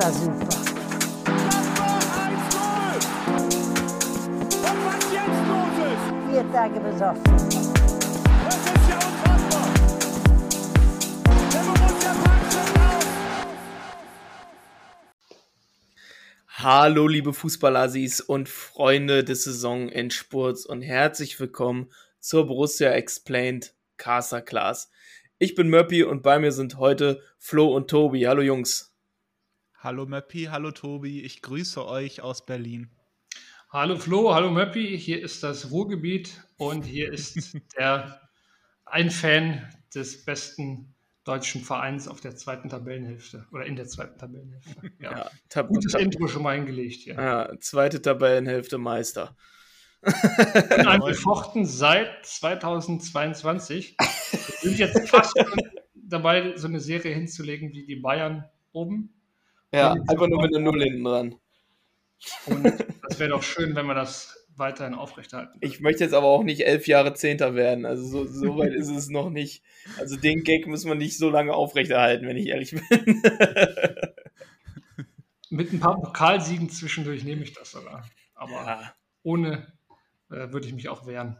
war super. Tage. Hallo, liebe Fußballassis und Freunde des Saisonendspurts und herzlich willkommen zur Borussia Explained Casa Class. Ich bin Möppi und bei mir sind heute Flo und Tobi. Hallo Jungs. Hallo Möppi, hallo Tobi, ich grüße euch aus Berlin. Hallo Flo, hallo Möppi, hier ist das Ruhrgebiet und hier ist der ein Fan des besten deutschen Vereins auf der zweiten Tabellenhälfte oder in der zweiten Tabellenhälfte. Ja. Tab Gutes tab Intro schon mal hingelegt hier. ja, zweite Tabellenhälfte Meister. Und angefochten seit 2022. Wir sind jetzt fast dabei, so eine Serie hinzulegen wie die Bayern oben. Ja, einfach nur mit einer Null hinten dran. Und das wäre doch schön, wenn wir das weiterhin aufrechterhalten. Ich möchte jetzt aber auch nicht elf Jahre Zehnter werden. Also so, so weit ist es noch nicht. Also den Gag muss man nicht so lange aufrechterhalten, wenn ich ehrlich bin. Mit ein paar Pokalsiegen zwischendurch nehme ich das sogar. Aber ja. ohne äh, würde ich mich auch wehren.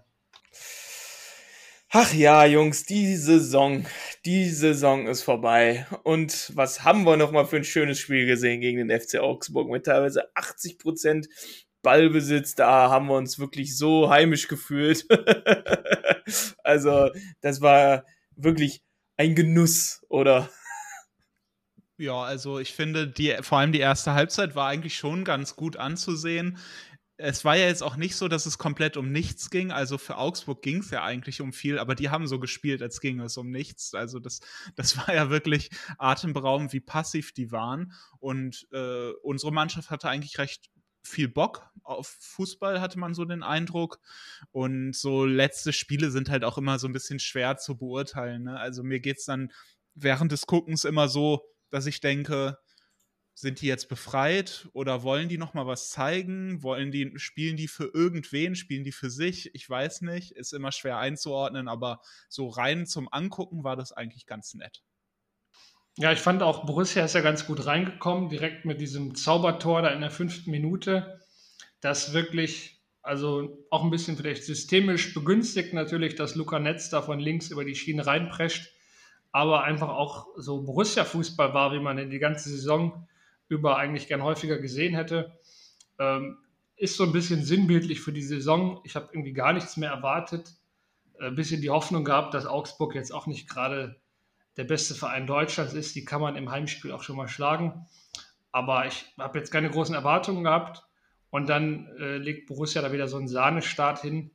Ach ja, Jungs, die Saison, die Saison ist vorbei. Und was haben wir noch mal für ein schönes Spiel gesehen gegen den FC Augsburg mit teilweise 80% Ballbesitz. Da haben wir uns wirklich so heimisch gefühlt. also, das war wirklich ein Genuss, oder? Ja, also ich finde, die, vor allem die erste Halbzeit war eigentlich schon ganz gut anzusehen. Es war ja jetzt auch nicht so, dass es komplett um nichts ging. Also für Augsburg ging es ja eigentlich um viel, aber die haben so gespielt, als ging es um nichts. Also das, das war ja wirklich atemberaubend, wie passiv die waren. Und äh, unsere Mannschaft hatte eigentlich recht viel Bock auf Fußball, hatte man so den Eindruck. Und so letzte Spiele sind halt auch immer so ein bisschen schwer zu beurteilen. Ne? Also mir geht es dann während des Guckens immer so, dass ich denke, sind die jetzt befreit oder wollen die noch mal was zeigen? Wollen die spielen die für irgendwen? Spielen die für sich? Ich weiß nicht, ist immer schwer einzuordnen, aber so rein zum Angucken war das eigentlich ganz nett. Ja, ich fand auch, Borussia ist ja ganz gut reingekommen, direkt mit diesem Zaubertor da in der fünften Minute. Das wirklich, also auch ein bisschen vielleicht systemisch begünstigt natürlich, dass Luca Netz da von links über die Schiene reinprescht, aber einfach auch so Borussia-Fußball war, wie man in die ganze Saison über eigentlich gern häufiger gesehen hätte. Ähm, ist so ein bisschen sinnbildlich für die Saison. Ich habe irgendwie gar nichts mehr erwartet. Ein bisschen die Hoffnung gehabt, dass Augsburg jetzt auch nicht gerade der beste Verein Deutschlands ist. Die kann man im Heimspiel auch schon mal schlagen. Aber ich habe jetzt keine großen Erwartungen gehabt. Und dann äh, legt Borussia da wieder so einen Sahnestart hin.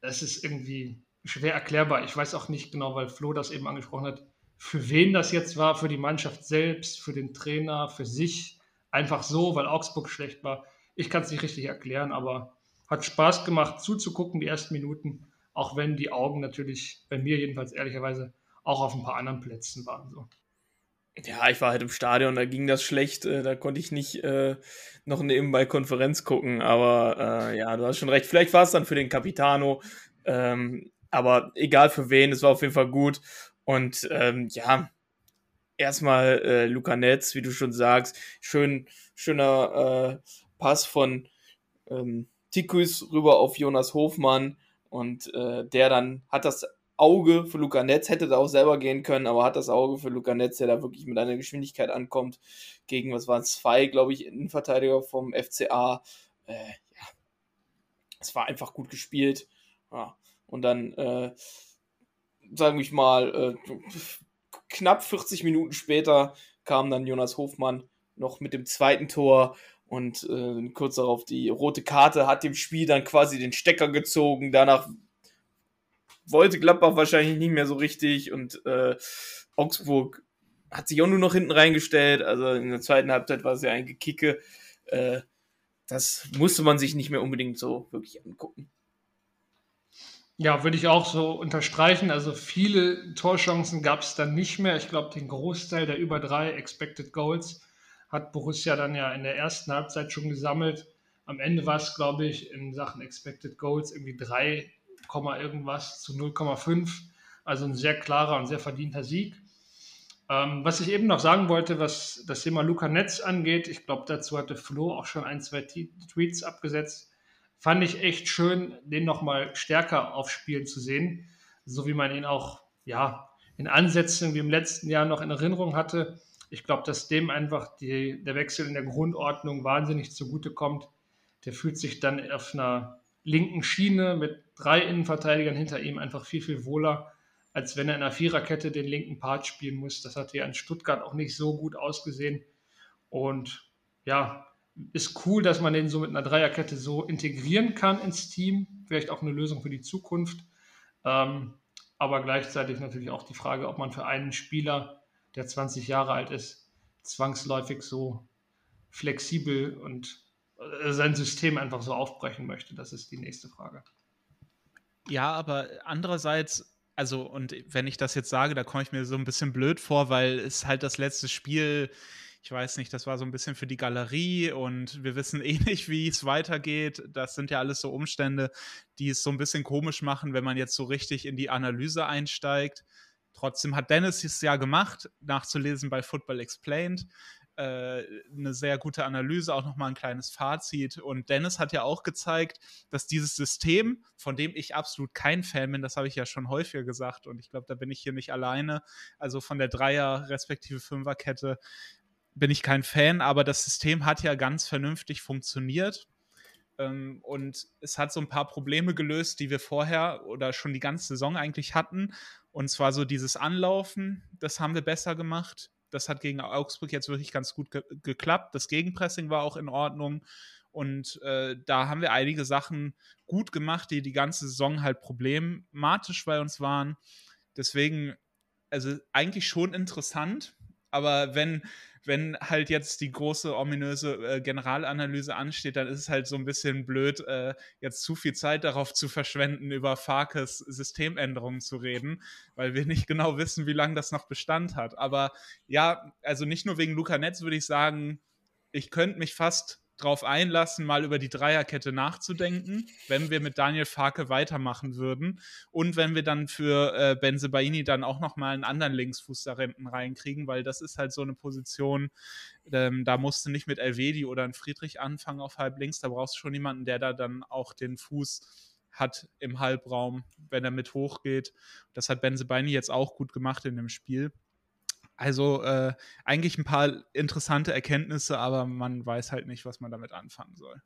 Das ist irgendwie schwer erklärbar. Ich weiß auch nicht genau, weil Flo das eben angesprochen hat, für wen das jetzt war, für die Mannschaft selbst, für den Trainer, für sich. Einfach so, weil Augsburg schlecht war. Ich kann es nicht richtig erklären, aber hat Spaß gemacht zuzugucken, die ersten Minuten. Auch wenn die Augen natürlich, bei mir jedenfalls ehrlicherweise, auch auf ein paar anderen Plätzen waren. So. Ja, ich war halt im Stadion, da ging das schlecht. Äh, da konnte ich nicht äh, noch nebenbei Konferenz gucken. Aber äh, ja, du hast schon recht. Vielleicht war es dann für den Capitano. Ähm, aber egal für wen, es war auf jeden Fall gut. Und ähm, ja, erstmal äh, Luca Netz, wie du schon sagst, schön, schöner äh, Pass von ähm, Tikus rüber auf Jonas Hofmann. Und äh, der dann hat das Auge für Luca Netz, hätte da auch selber gehen können, aber hat das Auge für Luca Netz, der da wirklich mit einer Geschwindigkeit ankommt, gegen, was waren es, zwei, glaube ich, Innenverteidiger vom FCA. Äh, ja, es war einfach gut gespielt. Ja. Und dann, äh, sagen wir mal, äh, knapp 40 Minuten später kam dann Jonas Hofmann noch mit dem zweiten Tor und äh, kurz darauf die rote Karte hat dem Spiel dann quasi den Stecker gezogen. Danach wollte Gladbach wahrscheinlich nicht mehr so richtig und äh, Augsburg hat sich auch nur noch hinten reingestellt. Also in der zweiten Halbzeit war es ja ein Gekicke. Äh, das musste man sich nicht mehr unbedingt so wirklich angucken. Ja, würde ich auch so unterstreichen. Also viele Torchancen gab es dann nicht mehr. Ich glaube, den Großteil der über drei Expected Goals hat Borussia dann ja in der ersten Halbzeit schon gesammelt. Am Ende war es, glaube ich, in Sachen Expected Goals irgendwie 3, irgendwas zu 0,5. Also ein sehr klarer und sehr verdienter Sieg. Ähm, was ich eben noch sagen wollte, was das Thema Luca Netz angeht, ich glaube, dazu hatte Flo auch schon ein, zwei Tweets abgesetzt. Fand ich echt schön, den nochmal stärker aufspielen zu sehen, so wie man ihn auch ja, in Ansätzen wie im letzten Jahr noch in Erinnerung hatte. Ich glaube, dass dem einfach die, der Wechsel in der Grundordnung wahnsinnig zugutekommt. Der fühlt sich dann auf einer linken Schiene mit drei Innenverteidigern hinter ihm einfach viel, viel wohler als wenn er in einer Viererkette den linken Part spielen muss. Das hat hier in Stuttgart auch nicht so gut ausgesehen. Und ja, ist cool, dass man den so mit einer Dreierkette so integrieren kann ins Team. Vielleicht auch eine Lösung für die Zukunft. Ähm, aber gleichzeitig natürlich auch die Frage, ob man für einen Spieler, der 20 Jahre alt ist, zwangsläufig so flexibel und äh, sein System einfach so aufbrechen möchte. Das ist die nächste Frage. Ja, aber andererseits also, und wenn ich das jetzt sage, da komme ich mir so ein bisschen blöd vor, weil es halt das letzte Spiel, ich weiß nicht, das war so ein bisschen für die Galerie und wir wissen eh nicht, wie es weitergeht. Das sind ja alles so Umstände, die es so ein bisschen komisch machen, wenn man jetzt so richtig in die Analyse einsteigt. Trotzdem hat Dennis es ja gemacht, nachzulesen bei Football Explained äh, eine sehr gute Analyse, auch nochmal ein kleines Fazit. Und Dennis hat ja auch gezeigt, dass dieses System, von dem ich absolut kein Fan bin, das habe ich ja schon häufiger gesagt und ich glaube, da bin ich hier nicht alleine, also von der Dreier- respektive Fünferkette bin ich kein Fan, aber das System hat ja ganz vernünftig funktioniert. Ähm, und es hat so ein paar Probleme gelöst, die wir vorher oder schon die ganze Saison eigentlich hatten. Und zwar so dieses Anlaufen, das haben wir besser gemacht das hat gegen Augsburg jetzt wirklich ganz gut ge geklappt. Das Gegenpressing war auch in Ordnung. Und äh, da haben wir einige Sachen gut gemacht, die die ganze Saison halt problematisch bei uns waren. Deswegen, also eigentlich schon interessant. Aber wenn wenn halt jetzt die große ominöse äh, Generalanalyse ansteht, dann ist es halt so ein bisschen blöd, äh, jetzt zu viel Zeit darauf zu verschwenden, über Farkes Systemänderungen zu reden, weil wir nicht genau wissen, wie lange das noch Bestand hat. Aber ja, also nicht nur wegen Luca Netz würde ich sagen, ich könnte mich fast drauf einlassen, mal über die Dreierkette nachzudenken, wenn wir mit Daniel Farke weitermachen würden und wenn wir dann für äh, Benzebaini dann auch nochmal einen anderen Linksfuß da hinten reinkriegen, weil das ist halt so eine Position, ähm, da musst du nicht mit Elvedi oder ein Friedrich anfangen auf halb links, da brauchst du schon jemanden, der da dann auch den Fuß hat im Halbraum, wenn er mit hochgeht. Das hat Benzebaini jetzt auch gut gemacht in dem Spiel. Also äh, eigentlich ein paar interessante Erkenntnisse, aber man weiß halt nicht, was man damit anfangen soll.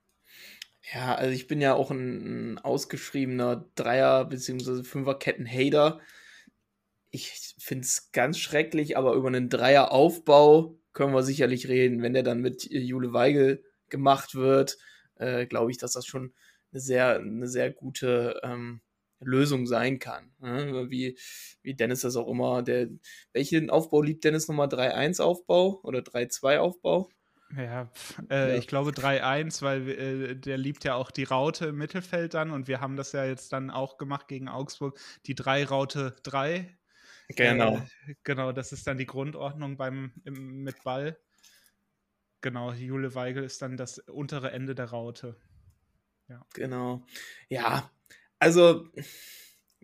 Ja, also ich bin ja auch ein, ein ausgeschriebener Dreier- bzw. Fünferketten-Hater. Ich finde es ganz schrecklich, aber über einen Dreier-Aufbau können wir sicherlich reden. Wenn der dann mit Jule Weigel gemacht wird, äh, glaube ich, dass das schon eine sehr, eine sehr gute ähm, Lösung sein kann. Ne? Wie, wie Dennis das auch immer, der, welchen Aufbau liebt Dennis nochmal? 3-1 Aufbau oder 3-2 Aufbau? Ja, äh, ja, ich glaube 3-1, weil äh, der liebt ja auch die Raute im Mittelfeld dann und wir haben das ja jetzt dann auch gemacht gegen Augsburg, die 3-Raute 3. Genau. Äh, genau, das ist dann die Grundordnung beim, im, mit Ball. Genau, Jule Weigel ist dann das untere Ende der Raute. Ja. Genau. Ja, also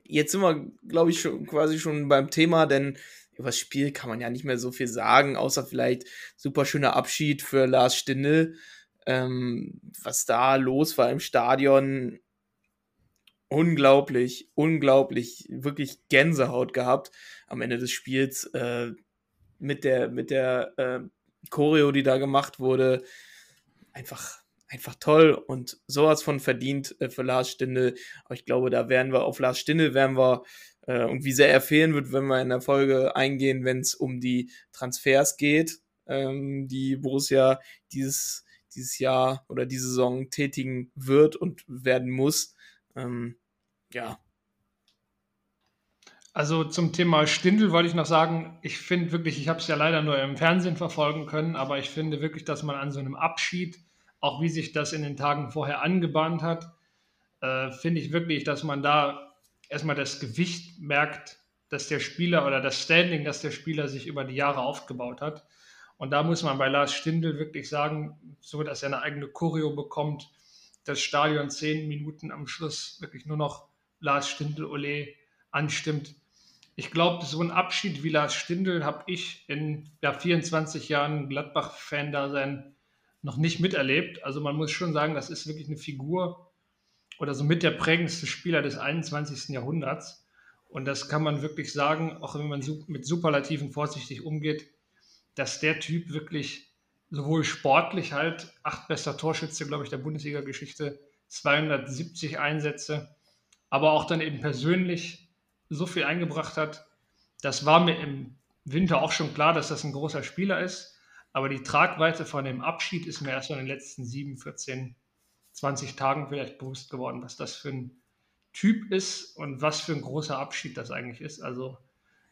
jetzt sind wir, glaube ich, schon quasi schon beim Thema, denn über das Spiel kann man ja nicht mehr so viel sagen, außer vielleicht super schöner Abschied für Lars Stindl. Ähm, was da los war im Stadion, unglaublich, unglaublich, wirklich Gänsehaut gehabt am Ende des Spiels äh, mit der, mit der äh, Choreo, die da gemacht wurde. Einfach einfach toll und sowas von verdient äh, für Lars Stindl. Aber ich glaube, da werden wir auf Lars Stindl werden wir äh, und wie sehr er fehlen wird, wenn wir in der Folge eingehen, wenn es um die Transfers geht, ähm, die Borussia dieses dieses Jahr oder diese Saison tätigen wird und werden muss. Ähm, ja. Also zum Thema Stindel wollte ich noch sagen, ich finde wirklich, ich habe es ja leider nur im Fernsehen verfolgen können, aber ich finde wirklich, dass man an so einem Abschied auch wie sich das in den Tagen vorher angebahnt hat, äh, finde ich wirklich, dass man da erstmal das Gewicht merkt, dass der Spieler oder das Standing, das der Spieler sich über die Jahre aufgebaut hat. Und da muss man bei Lars Stindl wirklich sagen, so dass er eine eigene Choreo bekommt, das Stadion zehn Minuten am Schluss wirklich nur noch Lars Stindl Ole anstimmt. ich glaube, so ein Abschied wie Lars Stindl habe ich in ja, 24 Jahren Gladbach-Fan-Dasein noch nicht miterlebt. Also man muss schon sagen, das ist wirklich eine Figur oder so mit der prägendste Spieler des 21. Jahrhunderts. Und das kann man wirklich sagen, auch wenn man mit Superlativen vorsichtig umgeht, dass der Typ wirklich sowohl sportlich halt, acht bester Torschütze, glaube ich, der Bundesliga-Geschichte, 270 Einsätze, aber auch dann eben persönlich so viel eingebracht hat. Das war mir im Winter auch schon klar, dass das ein großer Spieler ist. Aber die Tragweite von dem Abschied ist mir erst in den letzten 7, 14, 20 Tagen vielleicht bewusst geworden, was das für ein Typ ist und was für ein großer Abschied das eigentlich ist. Also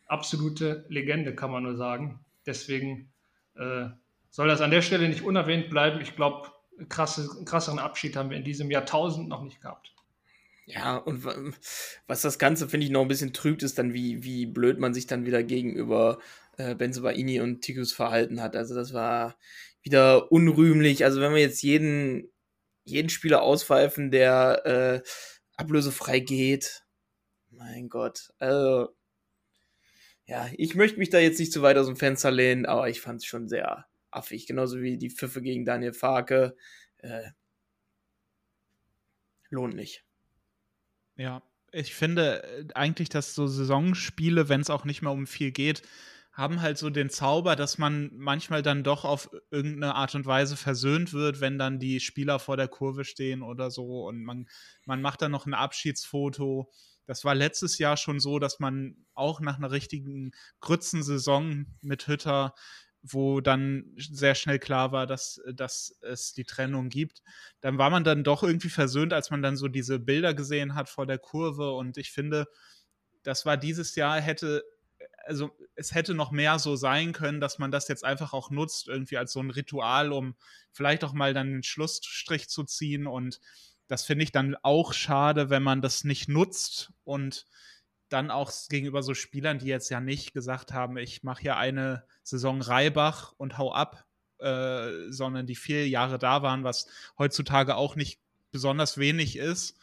absolute Legende, kann man nur sagen. Deswegen äh, soll das an der Stelle nicht unerwähnt bleiben. Ich glaube, krasse, krasseren Abschied haben wir in diesem Jahrtausend noch nicht gehabt. Ja, und was das Ganze, finde ich, noch ein bisschen trübt, ist dann, wie, wie blöd man sich dann wieder gegenüber äh, Benzobaini und Tikus verhalten hat. Also das war wieder unrühmlich. Also wenn wir jetzt jeden, jeden Spieler auspfeifen, der äh, ablösefrei geht, mein Gott. Also, ja, ich möchte mich da jetzt nicht zu weit aus dem Fenster lehnen, aber ich fand es schon sehr affig. Genauso wie die Pfiffe gegen Daniel Farke. Äh, lohnt nicht. Ja, ich finde äh, eigentlich, dass so Saisonspiele, wenn es auch nicht mehr um viel geht, haben halt so den Zauber, dass man manchmal dann doch auf irgendeine Art und Weise versöhnt wird, wenn dann die Spieler vor der Kurve stehen oder so und man, man macht dann noch ein Abschiedsfoto. Das war letztes Jahr schon so, dass man auch nach einer richtigen Grützensaison mit Hütter wo dann sehr schnell klar war, dass, dass es die Trennung gibt. Dann war man dann doch irgendwie versöhnt, als man dann so diese Bilder gesehen hat vor der Kurve. Und ich finde, das war dieses Jahr, hätte, also es hätte noch mehr so sein können, dass man das jetzt einfach auch nutzt, irgendwie als so ein Ritual, um vielleicht auch mal dann den Schlussstrich zu ziehen. Und das finde ich dann auch schade, wenn man das nicht nutzt und dann auch gegenüber so Spielern, die jetzt ja nicht gesagt haben, ich mache hier eine Saison Reibach und hau ab, äh, sondern die vier Jahre da waren, was heutzutage auch nicht besonders wenig ist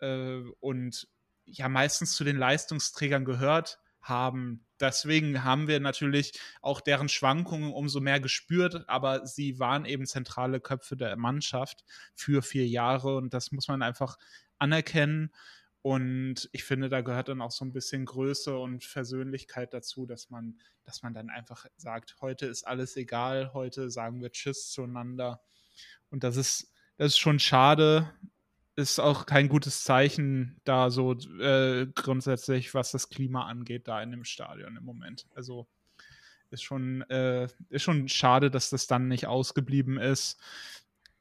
äh, und ja meistens zu den Leistungsträgern gehört haben. Deswegen haben wir natürlich auch deren Schwankungen umso mehr gespürt, aber sie waren eben zentrale Köpfe der Mannschaft für vier Jahre und das muss man einfach anerkennen. Und ich finde, da gehört dann auch so ein bisschen Größe und Versöhnlichkeit dazu, dass man, dass man dann einfach sagt, heute ist alles egal, heute sagen wir Tschüss zueinander. Und das ist, das ist schon schade. Ist auch kein gutes Zeichen da so äh, grundsätzlich, was das Klima angeht, da in dem Stadion im Moment. Also ist schon, äh, ist schon schade, dass das dann nicht ausgeblieben ist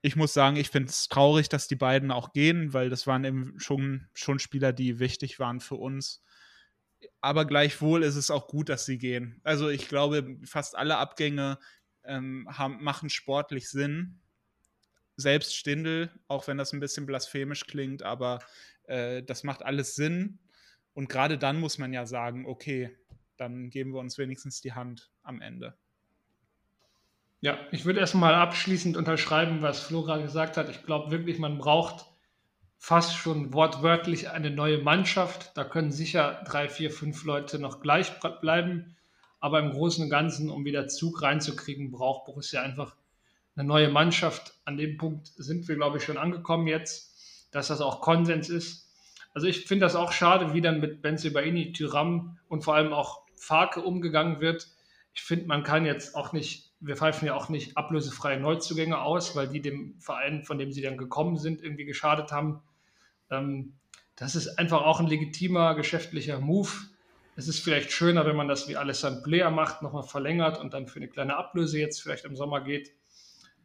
ich muss sagen, ich finde es traurig, dass die beiden auch gehen, weil das waren eben schon, schon Spieler, die wichtig waren für uns. Aber gleichwohl ist es auch gut, dass sie gehen. Also ich glaube, fast alle Abgänge ähm, haben, machen sportlich Sinn. Selbst Stindel, auch wenn das ein bisschen blasphemisch klingt, aber äh, das macht alles Sinn. Und gerade dann muss man ja sagen, okay, dann geben wir uns wenigstens die Hand am Ende. Ja, ich würde erstmal abschließend unterschreiben, was Flo gerade gesagt hat. Ich glaube wirklich, man braucht fast schon wortwörtlich eine neue Mannschaft. Da können sicher drei, vier, fünf Leute noch gleich bleiben. Aber im Großen und Ganzen, um wieder Zug reinzukriegen, braucht Borussia einfach eine neue Mannschaft. An dem Punkt sind wir, glaube ich, schon angekommen jetzt, dass das auch Konsens ist. Also ich finde das auch schade, wie dann mit Benzebaini, Tyram und vor allem auch Farke umgegangen wird. Ich finde, man kann jetzt auch nicht wir pfeifen ja auch nicht ablösefreie Neuzugänge aus, weil die dem Verein, von dem sie dann gekommen sind, irgendwie geschadet haben. Ähm, das ist einfach auch ein legitimer geschäftlicher Move. Es ist vielleicht schöner, wenn man das wie Alessandro Player macht, nochmal verlängert und dann für eine kleine Ablöse jetzt vielleicht im Sommer geht.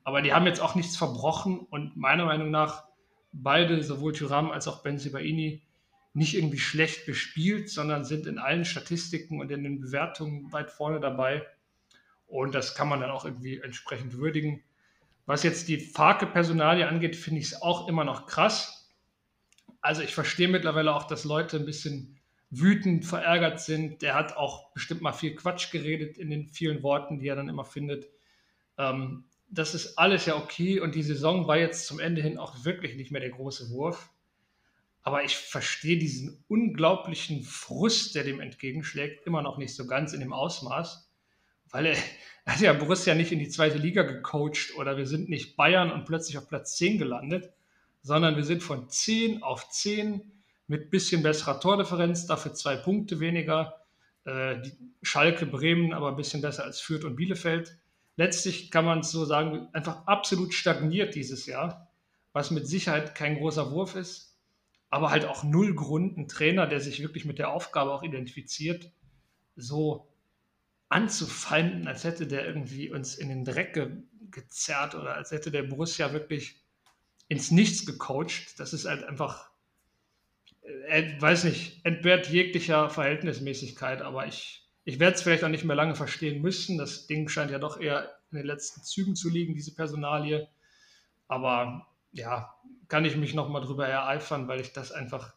Aber die haben jetzt auch nichts verbrochen und meiner Meinung nach beide, sowohl Thuram als auch Benzibaini, nicht irgendwie schlecht gespielt, sondern sind in allen Statistiken und in den Bewertungen weit vorne dabei. Und das kann man dann auch irgendwie entsprechend würdigen. Was jetzt die Farke-Personalie angeht, finde ich es auch immer noch krass. Also ich verstehe mittlerweile auch, dass Leute ein bisschen wütend, verärgert sind. Der hat auch bestimmt mal viel Quatsch geredet in den vielen Worten, die er dann immer findet. Ähm, das ist alles ja okay und die Saison war jetzt zum Ende hin auch wirklich nicht mehr der große Wurf. Aber ich verstehe diesen unglaublichen Frust, der dem entgegenschlägt, immer noch nicht so ganz in dem Ausmaß, weil er, hat ja Borussia nicht in die zweite Liga gecoacht oder wir sind nicht Bayern und plötzlich auf Platz 10 gelandet, sondern wir sind von 10 auf 10 mit bisschen besserer Tordifferenz, dafür zwei Punkte weniger. Äh, Schalke, Bremen aber ein bisschen besser als Fürth und Bielefeld. Letztlich kann man es so sagen, einfach absolut stagniert dieses Jahr, was mit Sicherheit kein großer Wurf ist aber halt auch null Grund, ein Trainer, der sich wirklich mit der Aufgabe auch identifiziert, so anzufeinden, als hätte der irgendwie uns in den Dreck ge gezerrt oder als hätte der Borussia wirklich ins Nichts gecoacht. Das ist halt einfach, äh, weiß nicht, entbehrt jeglicher Verhältnismäßigkeit, aber ich, ich werde es vielleicht auch nicht mehr lange verstehen müssen. Das Ding scheint ja doch eher in den letzten Zügen zu liegen, diese Personalie. Aber ja, kann ich mich nochmal drüber ereifern, weil ich das einfach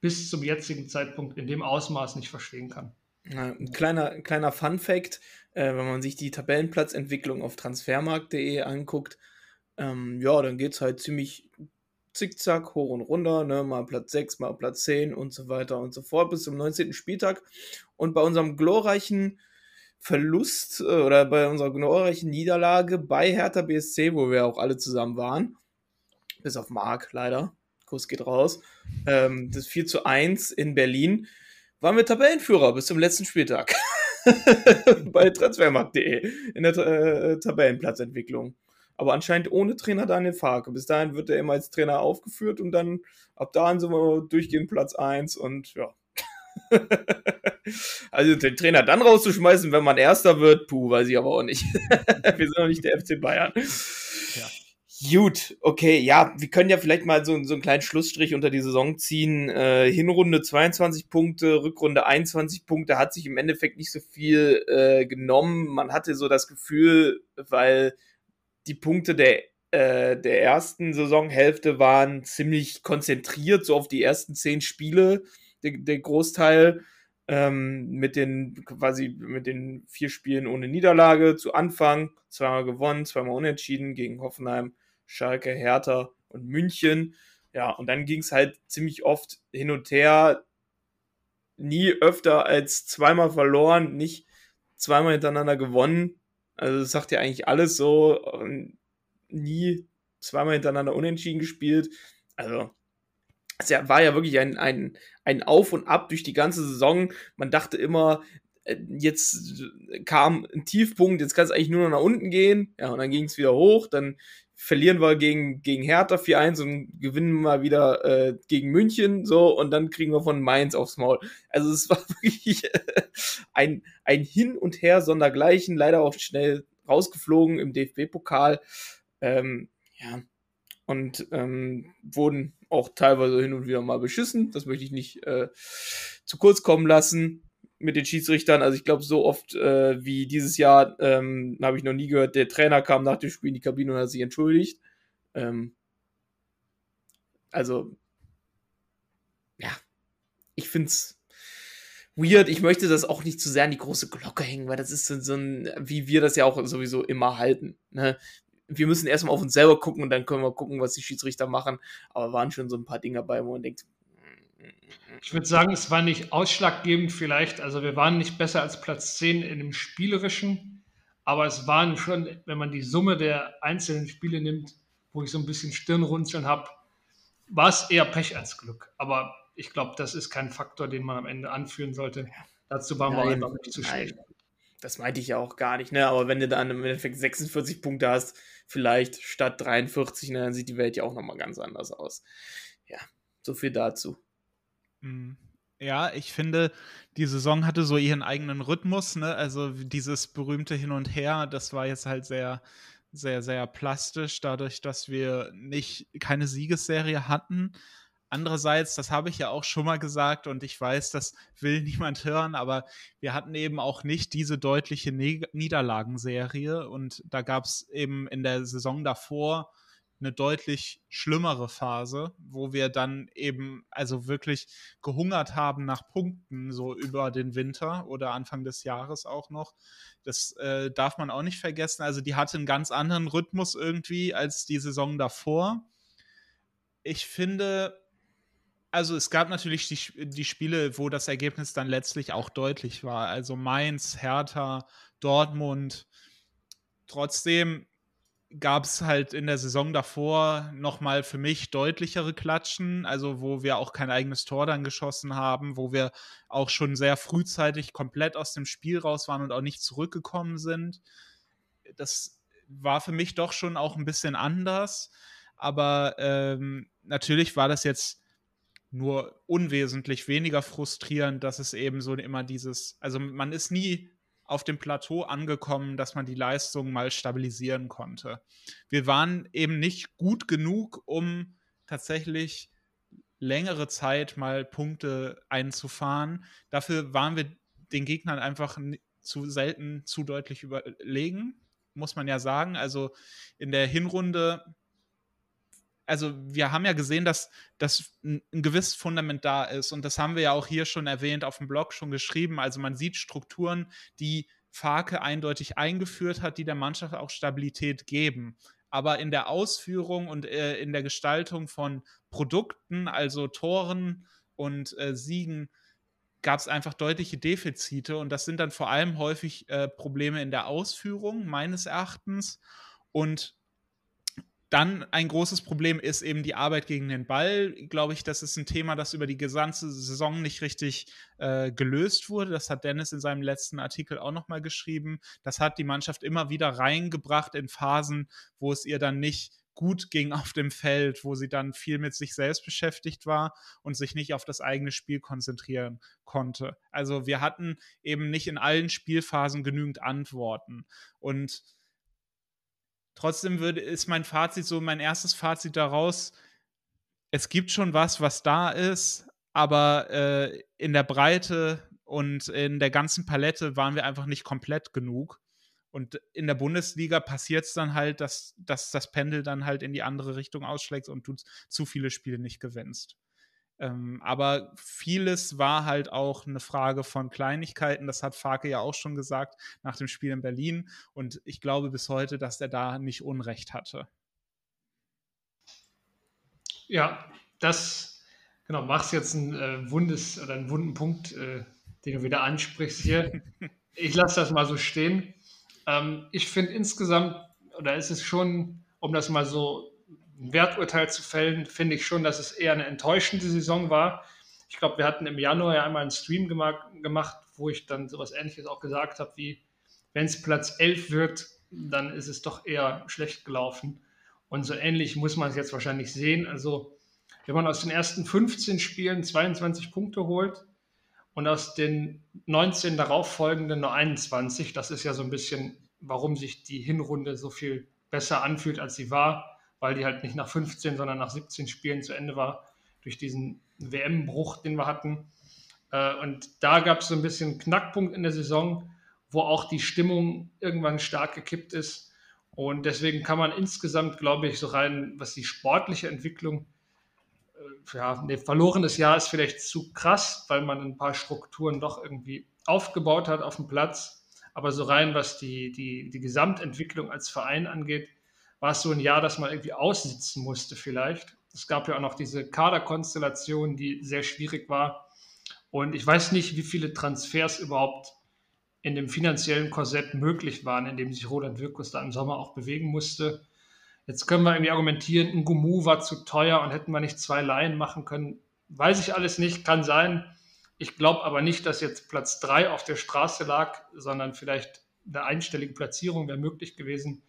bis zum jetzigen Zeitpunkt in dem Ausmaß nicht verstehen kann. ein kleiner, kleiner Fun-Fact: äh, Wenn man sich die Tabellenplatzentwicklung auf transfermarkt.de anguckt, ähm, ja, dann geht es halt ziemlich zickzack, hoch und runter, ne? mal Platz 6, mal Platz 10 und so weiter und so fort bis zum 19. Spieltag. Und bei unserem glorreichen Verlust äh, oder bei unserer glorreichen Niederlage bei Hertha BSC, wo wir auch alle zusammen waren, bis auf Marc leider, Kuss geht raus, ähm, das 4 zu 1 in Berlin, waren wir Tabellenführer bis zum letzten Spieltag. Bei transfermarkt.de in der äh, Tabellenplatzentwicklung. Aber anscheinend ohne Trainer Daniel Farke. Bis dahin wird er immer als Trainer aufgeführt und dann ab dahin sind wir durchgehend Platz 1 und ja. also den Trainer dann rauszuschmeißen, wenn man Erster wird, puh, weiß ich aber auch nicht. wir sind noch nicht der FC Bayern. Ja. Gut, okay, ja, wir können ja vielleicht mal so, so einen kleinen Schlussstrich unter die Saison ziehen. Äh, Hinrunde 22 Punkte, Rückrunde 21 Punkte, hat sich im Endeffekt nicht so viel äh, genommen. Man hatte so das Gefühl, weil die Punkte der, äh, der ersten Saisonhälfte waren ziemlich konzentriert, so auf die ersten zehn Spiele, der, der Großteil. Ähm, mit den quasi mit den vier Spielen ohne Niederlage zu Anfang, zweimal gewonnen, zweimal unentschieden gegen Hoffenheim, Schalke, Hertha und München. Ja, und dann ging es halt ziemlich oft hin und her. Nie öfter als zweimal verloren, nicht zweimal hintereinander gewonnen. Also das sagt ja eigentlich alles so. Nie zweimal hintereinander unentschieden gespielt. Also es war ja wirklich ein, ein, ein Auf und Ab durch die ganze Saison. Man dachte immer, äh, jetzt kam ein Tiefpunkt, jetzt kann es eigentlich nur noch nach unten gehen. Ja, und dann ging es wieder hoch. Dann verlieren wir gegen, gegen Hertha 4-1 und gewinnen mal wieder äh, gegen München so und dann kriegen wir von Mainz aufs Maul. Also es war wirklich ein, ein Hin und Her sondergleichen, leider auch schnell rausgeflogen im DFB-Pokal. Ähm, ja, und ähm, wurden auch teilweise hin und wieder mal beschissen. Das möchte ich nicht äh, zu kurz kommen lassen mit den Schiedsrichtern. Also ich glaube, so oft äh, wie dieses Jahr ähm, habe ich noch nie gehört, der Trainer kam nach dem Spiel in die Kabine und hat sich entschuldigt. Ähm, also, ja, ich finde es weird. Ich möchte das auch nicht zu sehr an die große Glocke hängen, weil das ist so, ein, wie wir das ja auch sowieso immer halten. Ne? Wir müssen erstmal auf uns selber gucken und dann können wir gucken, was die Schiedsrichter machen. Aber waren schon so ein paar Dinge dabei, wo man denkt, ich würde sagen, es war nicht ausschlaggebend vielleicht. Also wir waren nicht besser als Platz 10 in dem Spielerischen, aber es waren schon, wenn man die Summe der einzelnen Spiele nimmt, wo ich so ein bisschen Stirnrunzeln habe, war es eher Pech als Glück. Aber ich glaube, das ist kein Faktor, den man am Ende anführen sollte. Dazu waren nein, wir einfach nicht zu schlecht. Das meinte ich ja auch gar nicht, ne? Aber wenn du dann im Endeffekt 46 Punkte hast, vielleicht statt 43, ne, dann sieht die Welt ja auch nochmal ganz anders aus. Ja, so viel dazu. Mhm. Ja, ich finde, die Saison hatte so ihren eigenen Rhythmus, ne? Also dieses berühmte Hin und Her, das war jetzt halt sehr, sehr, sehr plastisch, dadurch, dass wir nicht keine Siegesserie hatten. Andererseits, das habe ich ja auch schon mal gesagt und ich weiß, das will niemand hören, aber wir hatten eben auch nicht diese deutliche Niederlagenserie und da gab es eben in der Saison davor eine deutlich schlimmere Phase, wo wir dann eben also wirklich gehungert haben nach Punkten, so über den Winter oder Anfang des Jahres auch noch. Das äh, darf man auch nicht vergessen. Also die hatte einen ganz anderen Rhythmus irgendwie als die Saison davor. Ich finde, also es gab natürlich die, die Spiele, wo das Ergebnis dann letztlich auch deutlich war. Also Mainz, Hertha, Dortmund. Trotzdem gab es halt in der Saison davor nochmal für mich deutlichere Klatschen, also wo wir auch kein eigenes Tor dann geschossen haben, wo wir auch schon sehr frühzeitig komplett aus dem Spiel raus waren und auch nicht zurückgekommen sind. Das war für mich doch schon auch ein bisschen anders, aber ähm, natürlich war das jetzt nur unwesentlich weniger frustrierend, dass es eben so immer dieses, also man ist nie auf dem Plateau angekommen, dass man die Leistung mal stabilisieren konnte. Wir waren eben nicht gut genug, um tatsächlich längere Zeit mal Punkte einzufahren. Dafür waren wir den Gegnern einfach zu selten zu deutlich überlegen, muss man ja sagen. Also in der Hinrunde also wir haben ja gesehen, dass, dass ein, ein gewisses Fundament da ist und das haben wir ja auch hier schon erwähnt, auf dem Blog schon geschrieben. Also man sieht Strukturen, die Farke eindeutig eingeführt hat, die der Mannschaft auch Stabilität geben. Aber in der Ausführung und äh, in der Gestaltung von Produkten, also Toren und äh, Siegen, gab es einfach deutliche Defizite und das sind dann vor allem häufig äh, Probleme in der Ausführung meines Erachtens und dann ein großes Problem ist eben die Arbeit gegen den Ball. Glaube ich, das ist ein Thema, das über die gesamte Saison nicht richtig äh, gelöst wurde. Das hat Dennis in seinem letzten Artikel auch nochmal geschrieben. Das hat die Mannschaft immer wieder reingebracht in Phasen, wo es ihr dann nicht gut ging auf dem Feld, wo sie dann viel mit sich selbst beschäftigt war und sich nicht auf das eigene Spiel konzentrieren konnte. Also wir hatten eben nicht in allen Spielphasen genügend Antworten. Und Trotzdem würde, ist mein Fazit so, mein erstes Fazit daraus, es gibt schon was, was da ist, aber äh, in der Breite und in der ganzen Palette waren wir einfach nicht komplett genug. Und in der Bundesliga passiert es dann halt, dass, dass das Pendel dann halt in die andere Richtung ausschlägt und du zu viele Spiele nicht gewinnst. Ähm, aber vieles war halt auch eine Frage von Kleinigkeiten. Das hat Farke ja auch schon gesagt nach dem Spiel in Berlin. Und ich glaube bis heute, dass er da nicht Unrecht hatte. Ja, das, genau, machst jetzt ein äh, wundes oder einen wunden Punkt, äh, den du wieder ansprichst hier. ich lasse das mal so stehen. Ähm, ich finde insgesamt, oder ist es schon, um das mal so ein Werturteil zu fällen, finde ich schon, dass es eher eine enttäuschende Saison war. Ich glaube, wir hatten im Januar ja einmal einen Stream gemacht, wo ich dann sowas ähnliches auch gesagt habe, wie wenn es Platz 11 wird, dann ist es doch eher schlecht gelaufen. Und so ähnlich muss man es jetzt wahrscheinlich sehen. Also, wenn man aus den ersten 15 Spielen 22 Punkte holt und aus den 19 darauffolgenden nur 21, das ist ja so ein bisschen, warum sich die Hinrunde so viel besser anfühlt, als sie war weil die halt nicht nach 15, sondern nach 17 Spielen zu Ende war, durch diesen WM-Bruch, den wir hatten. Äh, und da gab es so ein bisschen Knackpunkt in der Saison, wo auch die Stimmung irgendwann stark gekippt ist. Und deswegen kann man insgesamt, glaube ich, so rein, was die sportliche Entwicklung, äh, ja, ne, verlorenes Jahr ist vielleicht zu krass, weil man ein paar Strukturen doch irgendwie aufgebaut hat auf dem Platz. Aber so rein, was die, die, die Gesamtentwicklung als Verein angeht, war es so ein Jahr, das man irgendwie aussitzen musste vielleicht. Es gab ja auch noch diese Kaderkonstellation, die sehr schwierig war. Und ich weiß nicht, wie viele Transfers überhaupt in dem finanziellen Korsett möglich waren, in dem sich Roland Wirkus da im Sommer auch bewegen musste. Jetzt können wir irgendwie argumentieren, ein Gumu war zu teuer und hätten wir nicht zwei Laien machen können. Weiß ich alles nicht, kann sein. Ich glaube aber nicht, dass jetzt Platz drei auf der Straße lag, sondern vielleicht eine einstellige Platzierung wäre möglich gewesen.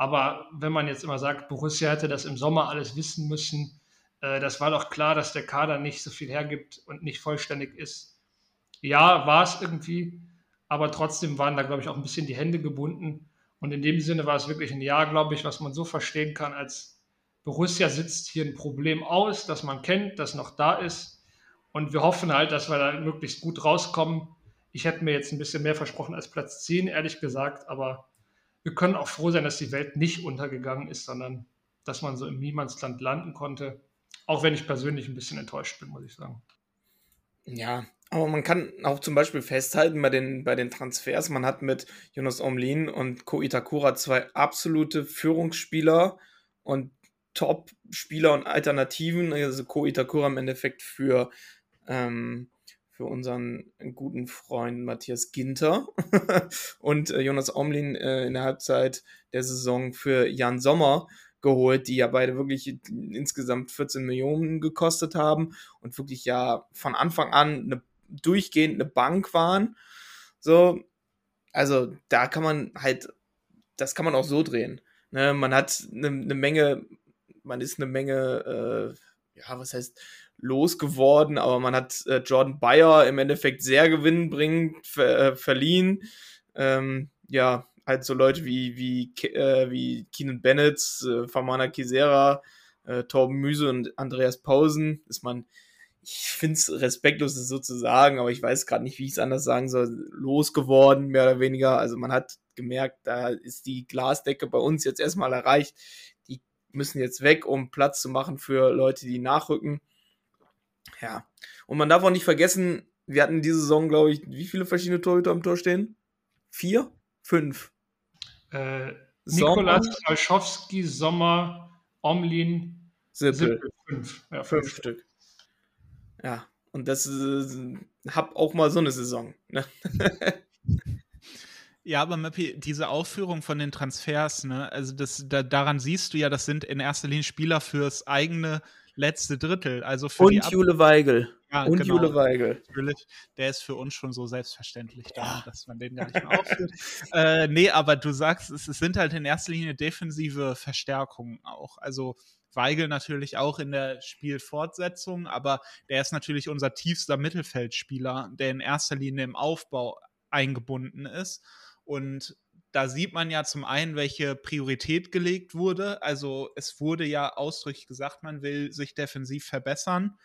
Aber wenn man jetzt immer sagt, Borussia hätte das im Sommer alles wissen müssen, äh, das war doch klar, dass der Kader nicht so viel hergibt und nicht vollständig ist. Ja, war es irgendwie, aber trotzdem waren da, glaube ich, auch ein bisschen die Hände gebunden. Und in dem Sinne war es wirklich ein Jahr, glaube ich, was man so verstehen kann, als Borussia sitzt hier ein Problem aus, das man kennt, das noch da ist. Und wir hoffen halt, dass wir da möglichst gut rauskommen. Ich hätte mir jetzt ein bisschen mehr versprochen als Platz 10, ehrlich gesagt, aber wir können auch froh sein, dass die Welt nicht untergegangen ist, sondern dass man so im Niemandsland landen konnte. Auch wenn ich persönlich ein bisschen enttäuscht bin, muss ich sagen. Ja, aber man kann auch zum Beispiel festhalten bei den, bei den Transfers, man hat mit Jonas Omlin und Ko Itakura zwei absolute Führungsspieler und Top-Spieler und Alternativen, also Ko Itakura im Endeffekt für, ähm, für unseren guten Freund Matthias Ginter und äh, Jonas Omlin äh, in der Halbzeit der Saison für Jan Sommer geholt, die ja beide wirklich insgesamt 14 Millionen gekostet haben und wirklich ja von Anfang an eine durchgehend eine Bank waren. So, also da kann man halt, das kann man auch so drehen. Ne? Man hat eine, eine Menge, man ist eine Menge, äh, ja, was heißt, losgeworden, aber man hat äh, Jordan Bayer im Endeffekt sehr gewinnbringend ver äh, verliehen. Ähm, ja, halt so Leute wie, wie, äh, wie Keenan Bennett, äh, Famana Kisera, äh, Torben Müse und Andreas Pausen, ist man, ich finde es respektlos, das so zu sagen, aber ich weiß gerade nicht, wie ich es anders sagen soll, losgeworden, mehr oder weniger. Also man hat gemerkt, da ist die Glasdecke bei uns jetzt erstmal erreicht. Müssen jetzt weg, um Platz zu machen für Leute, die nachrücken. Ja. Und man darf auch nicht vergessen, wir hatten diese Saison, glaube ich, wie viele verschiedene Torhüter am Tor stehen? Vier? Fünf? Äh, Nikolas Walschowski, Sommer, Omlin, Sippel. Sippel, fünf. Ja, Fünf Stück. Ja, und das äh, hab auch mal so eine Saison. Ne? Ja, aber Mappi, diese Aufführung von den Transfers, ne, also das, da, daran siehst du ja, das sind in erster Linie Spieler fürs eigene letzte Drittel. Also für Und Jule Weigel. Ja, Und genau. Jule Weigel. Natürlich, der ist für uns schon so selbstverständlich da, dass man den gar nicht mehr aufführt. äh, nee, aber du sagst, es, es sind halt in erster Linie defensive Verstärkungen auch. Also Weigel natürlich auch in der Spielfortsetzung, aber der ist natürlich unser tiefster Mittelfeldspieler, der in erster Linie im Aufbau eingebunden ist. Und da sieht man ja zum einen, welche Priorität gelegt wurde. Also es wurde ja ausdrücklich gesagt, man will sich defensiv verbessern.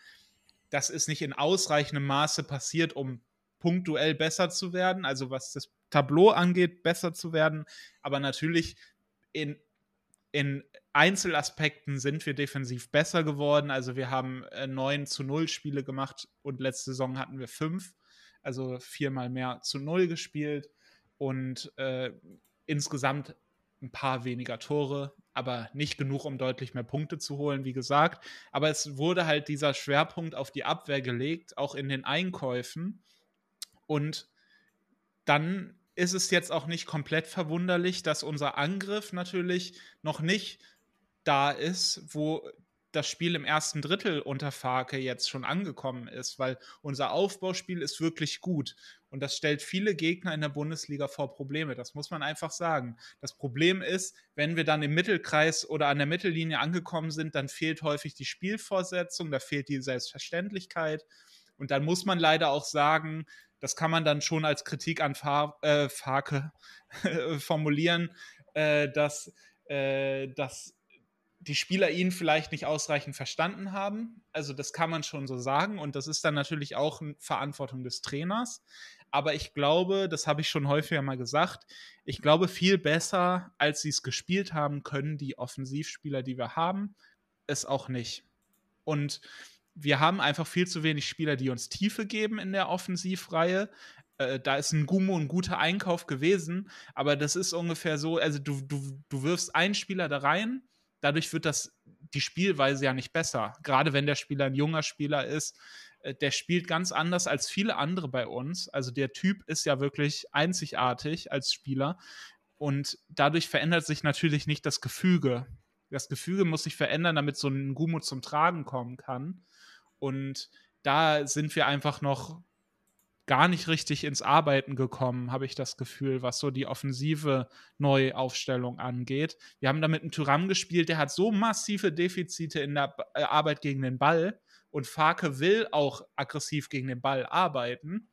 Das ist nicht in ausreichendem Maße passiert, um punktuell besser zu werden, also was das Tableau angeht, besser zu werden. Aber natürlich in, in Einzelaspekten sind wir defensiv besser geworden. Also wir haben äh, 9 zu 0 Spiele gemacht und letzte Saison hatten wir fünf, also viermal mehr zu 0 gespielt und äh, insgesamt ein paar weniger Tore, aber nicht genug, um deutlich mehr Punkte zu holen, wie gesagt. Aber es wurde halt dieser Schwerpunkt auf die Abwehr gelegt, auch in den Einkäufen. Und dann ist es jetzt auch nicht komplett verwunderlich, dass unser Angriff natürlich noch nicht da ist, wo das Spiel im ersten Drittel unter Farke jetzt schon angekommen ist, weil unser Aufbauspiel ist wirklich gut. Und das stellt viele Gegner in der Bundesliga vor Probleme. Das muss man einfach sagen. Das Problem ist, wenn wir dann im Mittelkreis oder an der Mittellinie angekommen sind, dann fehlt häufig die Spielvorsetzung, da fehlt die Selbstverständlichkeit. Und dann muss man leider auch sagen, das kann man dann schon als Kritik an Fa äh, Farke formulieren, äh, dass, äh, dass die Spieler ihn vielleicht nicht ausreichend verstanden haben. Also das kann man schon so sagen und das ist dann natürlich auch eine Verantwortung des Trainers. Aber ich glaube, das habe ich schon häufiger mal gesagt, ich glaube viel besser, als sie es gespielt haben, können die Offensivspieler, die wir haben, es auch nicht. Und wir haben einfach viel zu wenig Spieler, die uns Tiefe geben in der Offensivreihe. Äh, da ist ein Gummo ein guter Einkauf gewesen, aber das ist ungefähr so, also du, du, du wirfst einen Spieler da rein, dadurch wird das die Spielweise ja nicht besser. Gerade wenn der Spieler ein junger Spieler ist, äh, der spielt ganz anders als viele andere bei uns. Also der Typ ist ja wirklich einzigartig als Spieler und dadurch verändert sich natürlich nicht das Gefüge. Das Gefüge muss sich verändern, damit so ein Gumo zum Tragen kommen kann. Und da sind wir einfach noch gar nicht richtig ins Arbeiten gekommen, habe ich das Gefühl, was so die offensive Neuaufstellung angeht. Wir haben damit einen Tyram gespielt, der hat so massive Defizite in der äh, Arbeit gegen den Ball und Farke will auch aggressiv gegen den Ball arbeiten.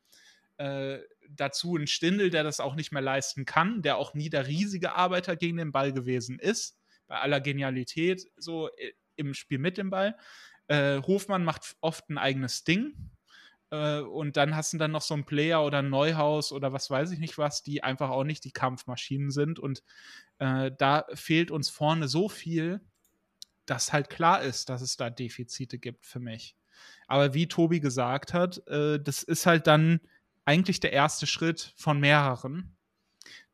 Äh, dazu ein Stindel, der das auch nicht mehr leisten kann, der auch nie der riesige Arbeiter gegen den Ball gewesen ist, bei aller Genialität so äh, im Spiel mit dem Ball. Äh, Hofmann macht oft ein eigenes Ding, äh, und dann hast du dann noch so einen Player oder ein Neuhaus oder was weiß ich nicht was, die einfach auch nicht die Kampfmaschinen sind. Und äh, da fehlt uns vorne so viel, dass halt klar ist, dass es da Defizite gibt für mich. Aber wie Tobi gesagt hat, äh, das ist halt dann eigentlich der erste Schritt von mehreren.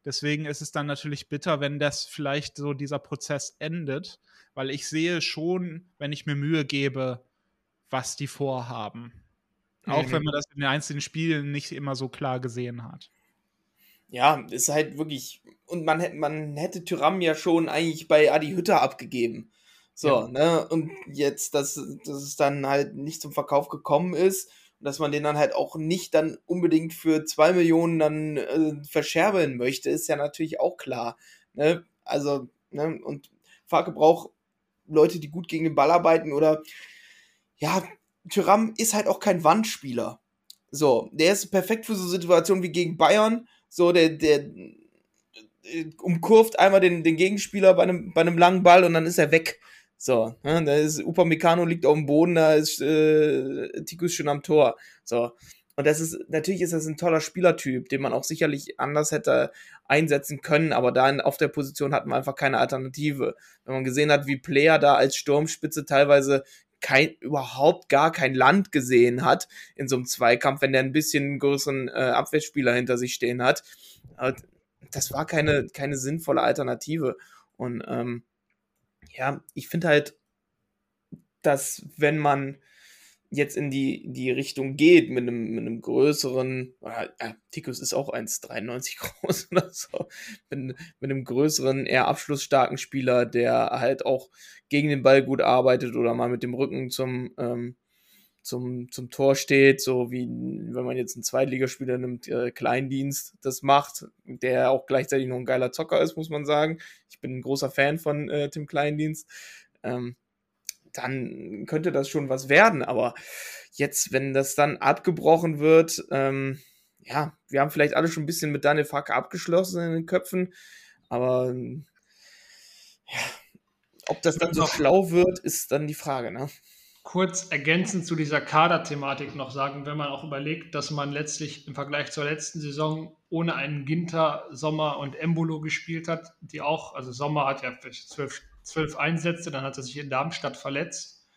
Deswegen ist es dann natürlich bitter, wenn das vielleicht so dieser Prozess endet, weil ich sehe schon, wenn ich mir Mühe gebe, was die vorhaben. Auch Mhm. wenn man das in den einzelnen Spielen nicht immer so klar gesehen hat. Ja, ist halt wirklich. Und man, hätte- man hätte Tyram ja schon eigentlich bei Adi Hütter abgegeben. So, Ja. ne? Und jetzt, dass, dass es dann halt nicht zum Verkauf gekommen ist und dass man den dann halt auch nicht dann unbedingt für zwei Millionen dann äh, verscherbeln möchte, ist ja natürlich auch klar. Ne? Also, ne? Und Farke braucht Leute, die gut gegen den Ball arbeiten oder ja, Tyram ist halt auch kein Wandspieler. So, der ist perfekt für so Situationen wie gegen Bayern. So, der, der äh, umkurvt einmal den, den Gegenspieler bei einem, bei einem langen Ball und dann ist er weg. So, ne, da ist Upamecano liegt auf dem Boden, da ist äh, Tikus schon am Tor. So. Und das ist, natürlich ist das ein toller Spielertyp, den man auch sicherlich anders hätte einsetzen können, aber da auf der Position hatten wir einfach keine Alternative. Wenn man gesehen hat, wie Player da als Sturmspitze teilweise kein, überhaupt gar kein Land gesehen hat in so einem Zweikampf, wenn der ein bisschen größeren äh, Abwehrspieler hinter sich stehen hat. Aber das war keine, keine sinnvolle Alternative. Und ähm, ja, ich finde halt, dass wenn man jetzt in die, die Richtung geht mit einem, mit einem größeren, ja, Tikus ist auch 1,93 groß oder so, mit, mit einem größeren, eher abschlussstarken Spieler, der halt auch gegen den Ball gut arbeitet oder mal mit dem Rücken zum, ähm, zum, zum Tor steht, so wie wenn man jetzt einen Zweitligaspieler nimmt, äh, Kleindienst das macht, der auch gleichzeitig noch ein geiler Zocker ist, muss man sagen. Ich bin ein großer Fan von äh, Tim Kleindienst. Ähm, dann könnte das schon was werden, aber jetzt, wenn das dann abgebrochen wird, ähm, ja, wir haben vielleicht alle schon ein bisschen mit Daniel Farke abgeschlossen in den Köpfen, aber ähm, ja, ob das dann so schlau wird, ist dann die Frage, ne? kurz ergänzend zu dieser Kader-Thematik noch sagen, wenn man auch überlegt, dass man letztlich im Vergleich zur letzten Saison ohne einen Ginter, Sommer und Embolo gespielt hat, die auch, also Sommer hat ja zwölf, zwölf Einsätze, dann hat er sich in Darmstadt verletzt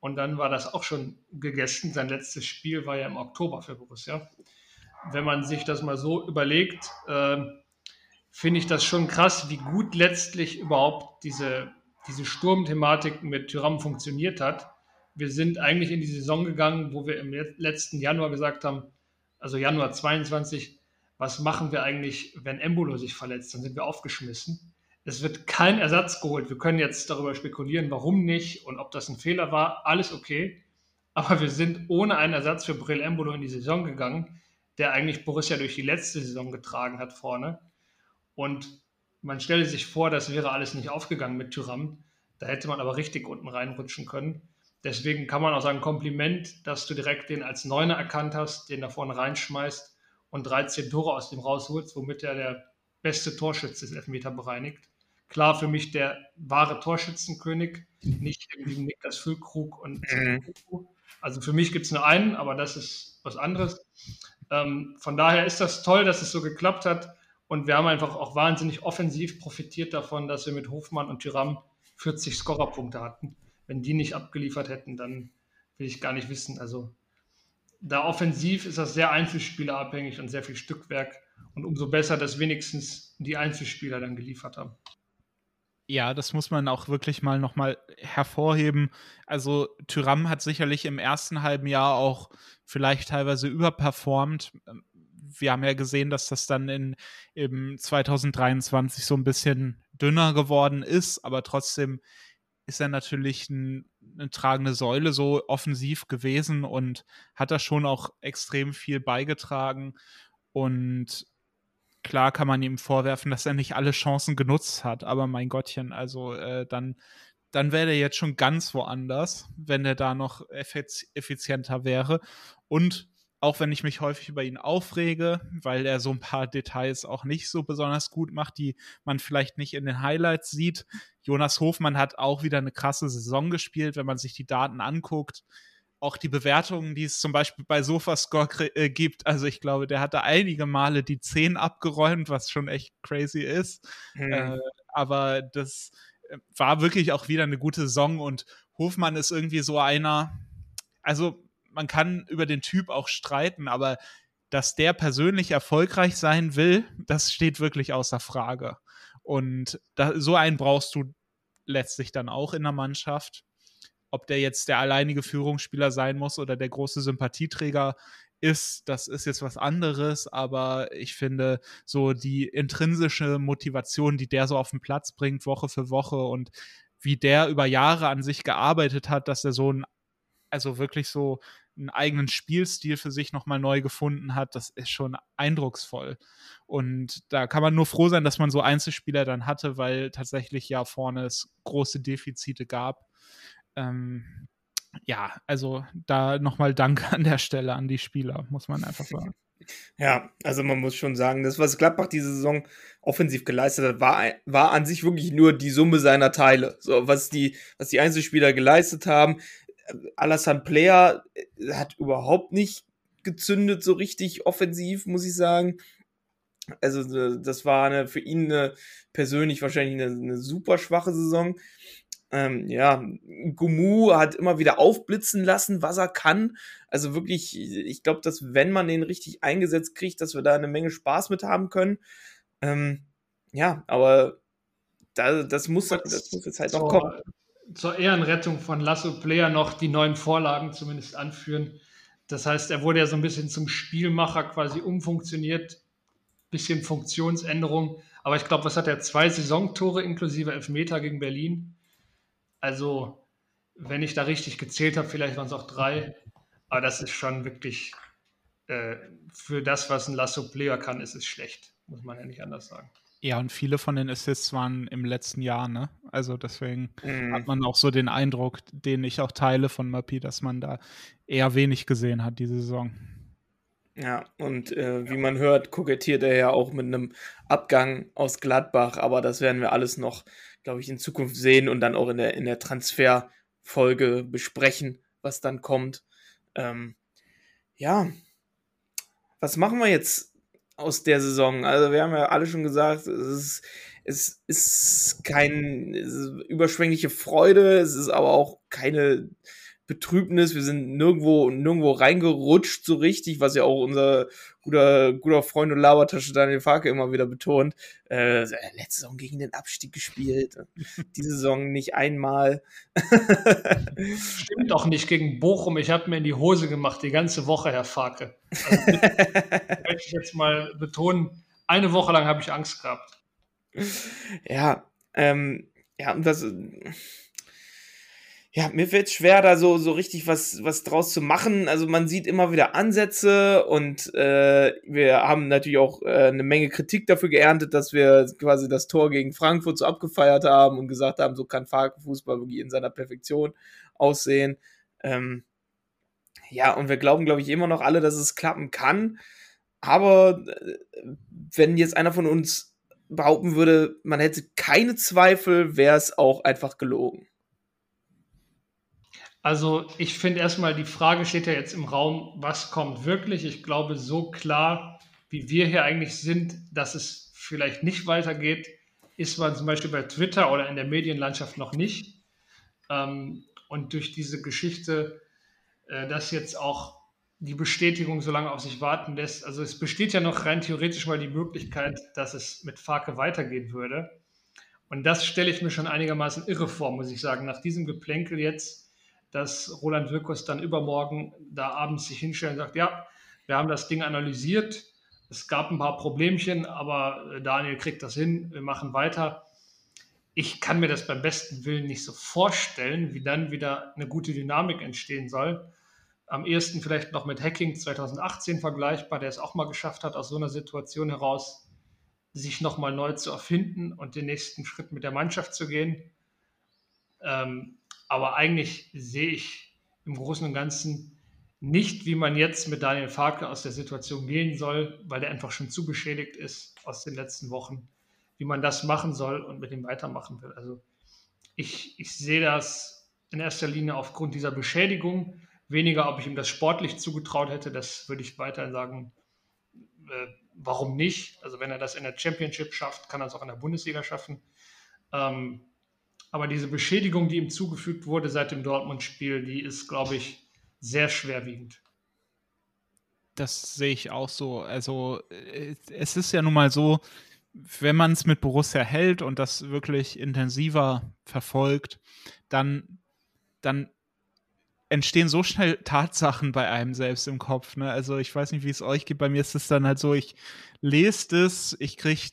und dann war das auch schon gegessen. Sein letztes Spiel war ja im Oktober für Borussia. Wenn man sich das mal so überlegt, ähm, finde ich das schon krass, wie gut letztlich überhaupt diese, diese Sturmthematik mit Tyram funktioniert hat wir sind eigentlich in die Saison gegangen, wo wir im letzten Januar gesagt haben, also Januar 22, was machen wir eigentlich, wenn Embolo sich verletzt? Dann sind wir aufgeschmissen. Es wird kein Ersatz geholt. Wir können jetzt darüber spekulieren, warum nicht und ob das ein Fehler war. Alles okay. Aber wir sind ohne einen Ersatz für Brill Embolo in die Saison gegangen, der eigentlich Borussia durch die letzte Saison getragen hat vorne. Und man stelle sich vor, das wäre alles nicht aufgegangen mit Tyram. Da hätte man aber richtig unten reinrutschen können. Deswegen kann man auch sagen, Kompliment, dass du direkt den als Neuner erkannt hast, den da vorne reinschmeißt und 13 Tore aus dem rausholst, womit er der beste Torschütze des Elfmeter bereinigt. Klar, für mich der wahre Torschützenkönig, nicht irgendwie Niklas Füllkrug und Mhm. also für mich gibt es nur einen, aber das ist was anderes. Ähm, von daher ist das toll, dass es so geklappt hat und wir haben einfach auch wahnsinnig offensiv profitiert davon, dass wir mit Hofmann und Tyram 40 Scorerpunkte hatten wenn die nicht abgeliefert hätten, dann will ich gar nicht wissen. Also da offensiv ist das sehr einzelspielerabhängig und sehr viel Stückwerk. Und umso besser, dass wenigstens die Einzelspieler dann geliefert haben. Ja, das muss man auch wirklich mal nochmal hervorheben. Also Tyram hat sicherlich im ersten halben Jahr auch vielleicht teilweise überperformt. Wir haben ja gesehen, dass das dann in im 2023 so ein bisschen dünner geworden ist, aber trotzdem ist er natürlich ein, eine tragende Säule so offensiv gewesen und hat da schon auch extrem viel beigetragen. Und klar kann man ihm vorwerfen, dass er nicht alle Chancen genutzt hat, aber mein Gottchen, also äh, dann, dann wäre er jetzt schon ganz woanders, wenn er da noch effizienter wäre. Und auch wenn ich mich häufig über ihn aufrege, weil er so ein paar Details auch nicht so besonders gut macht, die man vielleicht nicht in den Highlights sieht. Jonas Hofmann hat auch wieder eine krasse Saison gespielt, wenn man sich die Daten anguckt. Auch die Bewertungen, die es zum Beispiel bei Sofascore äh, gibt. Also ich glaube, der hatte einige Male die 10 abgeräumt, was schon echt crazy ist. Hm. Äh, aber das äh, war wirklich auch wieder eine gute Saison und Hofmann ist irgendwie so einer, also man kann über den Typ auch streiten, aber dass der persönlich erfolgreich sein will, das steht wirklich außer Frage. Und da, so einen brauchst du letztlich dann auch in der Mannschaft. Ob der jetzt der alleinige Führungsspieler sein muss oder der große Sympathieträger ist, das ist jetzt was anderes, aber ich finde, so die intrinsische Motivation, die der so auf den Platz bringt, Woche für Woche und wie der über Jahre an sich gearbeitet hat, dass er so ein, also wirklich so einen eigenen Spielstil für sich nochmal neu gefunden hat, das ist schon eindrucksvoll. Und da kann man nur froh sein, dass man so Einzelspieler dann hatte, weil tatsächlich ja vorne es große Defizite gab. Ähm, ja, also da nochmal Dank an der Stelle an die Spieler, muss man einfach sagen. Ja, also man muss schon sagen, das, was Gladbach diese Saison offensiv geleistet hat, war, war an sich wirklich nur die Summe seiner Teile. So, was die, was die Einzelspieler geleistet haben. Alassane Player äh, hat überhaupt nicht gezündet, so richtig offensiv, muss ich sagen. Also, das war eine, für ihn eine, persönlich wahrscheinlich eine, eine super schwache Saison ähm, ja, Gumu hat immer wieder aufblitzen lassen, was er kann. Also wirklich, ich glaube, dass wenn man den richtig eingesetzt kriegt, dass wir da eine Menge Spaß mit haben können. Ähm, ja, aber da, das, muss, das muss jetzt halt zur, noch kommen. Zur Ehrenrettung von Lasso Player noch die neuen Vorlagen zumindest anführen. Das heißt, er wurde ja so ein bisschen zum Spielmacher quasi umfunktioniert, bisschen Funktionsänderung. Aber ich glaube, was hat er? Zwei Saisontore inklusive Elfmeter gegen Berlin. Also, wenn ich da richtig gezählt habe, vielleicht waren es auch drei. Aber das ist schon wirklich äh, für das, was ein Lasso Player kann, ist es schlecht. Muss man ja nicht anders sagen. Ja, und viele von den Assists waren im letzten Jahr, ne? Also deswegen mm. hat man auch so den Eindruck, den ich auch teile von Mappy, dass man da eher wenig gesehen hat diese Saison. Ja, und äh, wie man hört, kokettiert er ja auch mit einem Abgang aus Gladbach, aber das werden wir alles noch glaube ich, in Zukunft sehen und dann auch in der, in der Transferfolge besprechen, was dann kommt. Ähm, ja, was machen wir jetzt aus der Saison? Also, wir haben ja alle schon gesagt, es ist, es ist keine überschwängliche Freude, es ist aber auch keine Betrübnis. Wir sind nirgendwo, nirgendwo reingerutscht so richtig, was ja auch unser guter, guter Freund und Labertasche Daniel Farke immer wieder betont. Äh, letzte Saison gegen den Abstieg gespielt. Diese Saison nicht einmal. Stimmt doch nicht gegen Bochum. Ich habe mir in die Hose gemacht die ganze Woche, Herr Farke. Also, möchte ich jetzt mal betonen, eine Woche lang habe ich Angst gehabt. Ja, ähm, ja, und das ja, mir fällt schwer, da so, so richtig was, was draus zu machen. Also man sieht immer wieder Ansätze und äh, wir haben natürlich auch äh, eine Menge Kritik dafür geerntet, dass wir quasi das Tor gegen Frankfurt so abgefeiert haben und gesagt haben, so kann Fußball wirklich in seiner Perfektion aussehen. Ähm, ja, und wir glauben, glaube ich, immer noch alle, dass es klappen kann. Aber äh, wenn jetzt einer von uns behaupten würde, man hätte keine Zweifel, wäre es auch einfach gelogen. Also ich finde erstmal, die Frage steht ja jetzt im Raum, was kommt wirklich? Ich glaube, so klar, wie wir hier eigentlich sind, dass es vielleicht nicht weitergeht, ist man zum Beispiel bei Twitter oder in der Medienlandschaft noch nicht. Ähm, und durch diese Geschichte, äh, dass jetzt auch die Bestätigung so lange auf sich warten lässt, also es besteht ja noch rein theoretisch mal die Möglichkeit, dass es mit Farke weitergehen würde. Und das stelle ich mir schon einigermaßen irre vor, muss ich sagen. Nach diesem Geplänkel jetzt dass Roland Wirkus dann übermorgen da abends sich hinstellt und sagt, ja, wir haben das Ding analysiert, es gab ein paar Problemchen, aber äh, Daniel kriegt das hin, wir machen weiter. Ich kann mir das beim besten Willen nicht so vorstellen, wie dann wieder eine gute Dynamik entstehen soll. Am ehesten vielleicht noch mit Hacking 2018 vergleichbar, der es auch mal geschafft hat, aus so einer Situation heraus sich nochmal neu zu erfinden und den nächsten Schritt mit der Mannschaft zu gehen. Ähm, aber eigentlich sehe ich im Großen und Ganzen nicht, wie man jetzt mit Daniel Farke aus der Situation gehen soll, weil der einfach schon zu beschädigt ist aus den letzten Wochen, wie man das machen soll und mit ihm weitermachen will. Also ich, ich sehe das in erster Linie aufgrund dieser Beschädigung, weniger, ob ich ihm das sportlich zugetraut hätte, das würde ich weiterhin sagen, äh, warum nicht? Also wenn er das in der Championship schafft, kann er es auch in der Bundesliga schaffen. Ähm, aber diese Beschädigung, die ihm zugefügt wurde seit dem Dortmund-Spiel, die ist, glaube ich, sehr schwerwiegend. das sehe ich auch so. Also äh, es ist ja nun mal so, wenn man es mit Borussia hält und das wirklich intensiver verfolgt, dann, dann entstehen so schnell Tatsachen bei einem selbst im Kopf. Ne? Also ich weiß nicht, wie es euch geht. Bei mir ist es dann halt so, ich lese es, ich kriege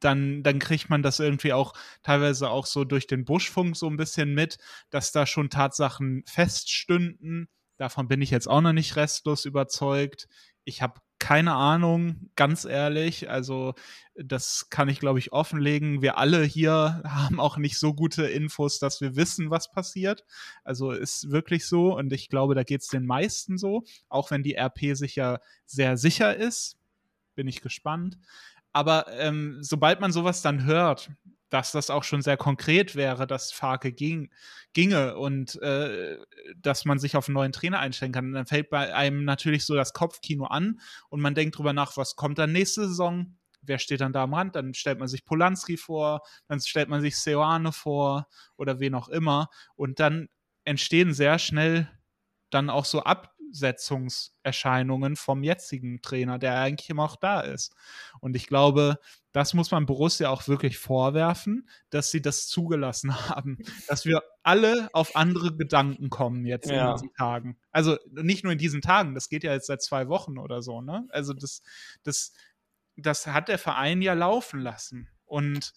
dann, dann kriegt man das irgendwie auch teilweise auch so durch den Buschfunk so ein bisschen mit, dass da schon Tatsachen feststünden. Davon bin ich jetzt auch noch nicht restlos überzeugt. Ich habe keine Ahnung, ganz ehrlich. Also, das kann ich, glaube ich, offenlegen. Wir alle hier haben auch nicht so gute Infos, dass wir wissen, was passiert. Also ist wirklich so. Und ich glaube, da geht es den meisten so. Auch wenn die RP sich ja sehr sicher ist. Bin ich gespannt. Aber ähm, sobald man sowas dann hört, dass das auch schon sehr konkret wäre, dass Farke ging, ginge und äh, dass man sich auf einen neuen Trainer einstellen kann. dann fällt bei einem natürlich so das Kopfkino an und man denkt drüber nach, was kommt dann nächste Saison? Wer steht dann da am Rand? Dann stellt man sich Polanski vor, dann stellt man sich Seoane vor oder wen auch immer. Und dann entstehen sehr schnell dann auch so Absetzungserscheinungen vom jetzigen Trainer, der eigentlich immer auch da ist. Und ich glaube, das muss man Borussia auch wirklich vorwerfen, dass sie das zugelassen haben, dass wir alle auf andere Gedanken kommen jetzt ja. in diesen Tagen. Also nicht nur in diesen Tagen, das geht ja jetzt seit zwei Wochen oder so, ne? Also das, das, das hat der Verein ja laufen lassen. Und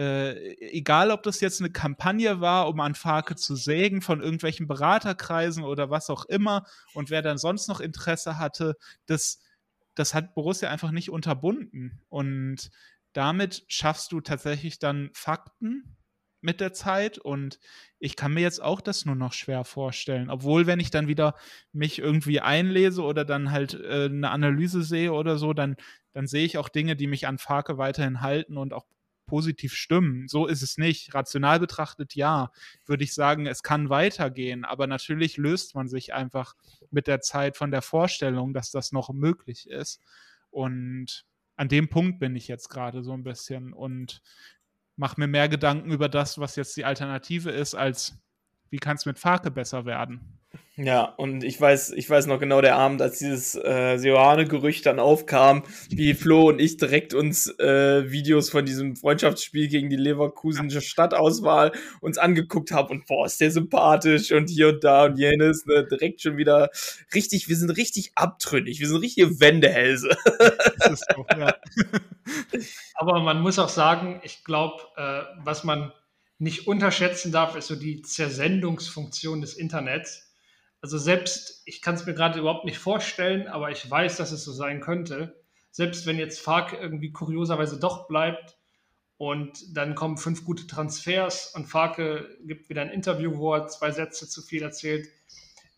äh, egal, ob das jetzt eine Kampagne war, um an Farke zu sägen von irgendwelchen Beraterkreisen oder was auch immer und wer dann sonst noch Interesse hatte, das, das hat Borussia einfach nicht unterbunden. Und damit schaffst du tatsächlich dann Fakten mit der Zeit und ich kann mir jetzt auch das nur noch schwer vorstellen. Obwohl, wenn ich dann wieder mich irgendwie einlese oder dann halt äh, eine Analyse sehe oder so, dann, dann sehe ich auch Dinge, die mich an Farke weiterhin halten und auch positiv stimmen. So ist es nicht. Rational betrachtet ja, würde ich sagen, es kann weitergehen, aber natürlich löst man sich einfach mit der Zeit von der Vorstellung, dass das noch möglich ist. Und an dem Punkt bin ich jetzt gerade so ein bisschen und mache mir mehr Gedanken über das, was jetzt die Alternative ist, als wie kann es mit Farke besser werden. Ja, und ich weiß, ich weiß noch genau der Abend, als dieses äh, Seoane-Gerücht dann aufkam, wie Flo und ich direkt uns äh, Videos von diesem Freundschaftsspiel gegen die Leverkusenische Stadtauswahl uns angeguckt haben und boah, ist der sympathisch und hier und da und jenes, ne, direkt schon wieder richtig, wir sind richtig abtrünnig, wir sind richtige Wendehälse. So, ja. Aber man muss auch sagen, ich glaube, äh, was man nicht unterschätzen darf, ist so die Zersendungsfunktion des Internets also selbst, ich kann es mir gerade überhaupt nicht vorstellen, aber ich weiß, dass es so sein könnte. Selbst wenn jetzt Fark irgendwie kurioserweise doch bleibt und dann kommen fünf gute Transfers und Farke gibt wieder ein Interview, wo er zwei Sätze zu viel erzählt.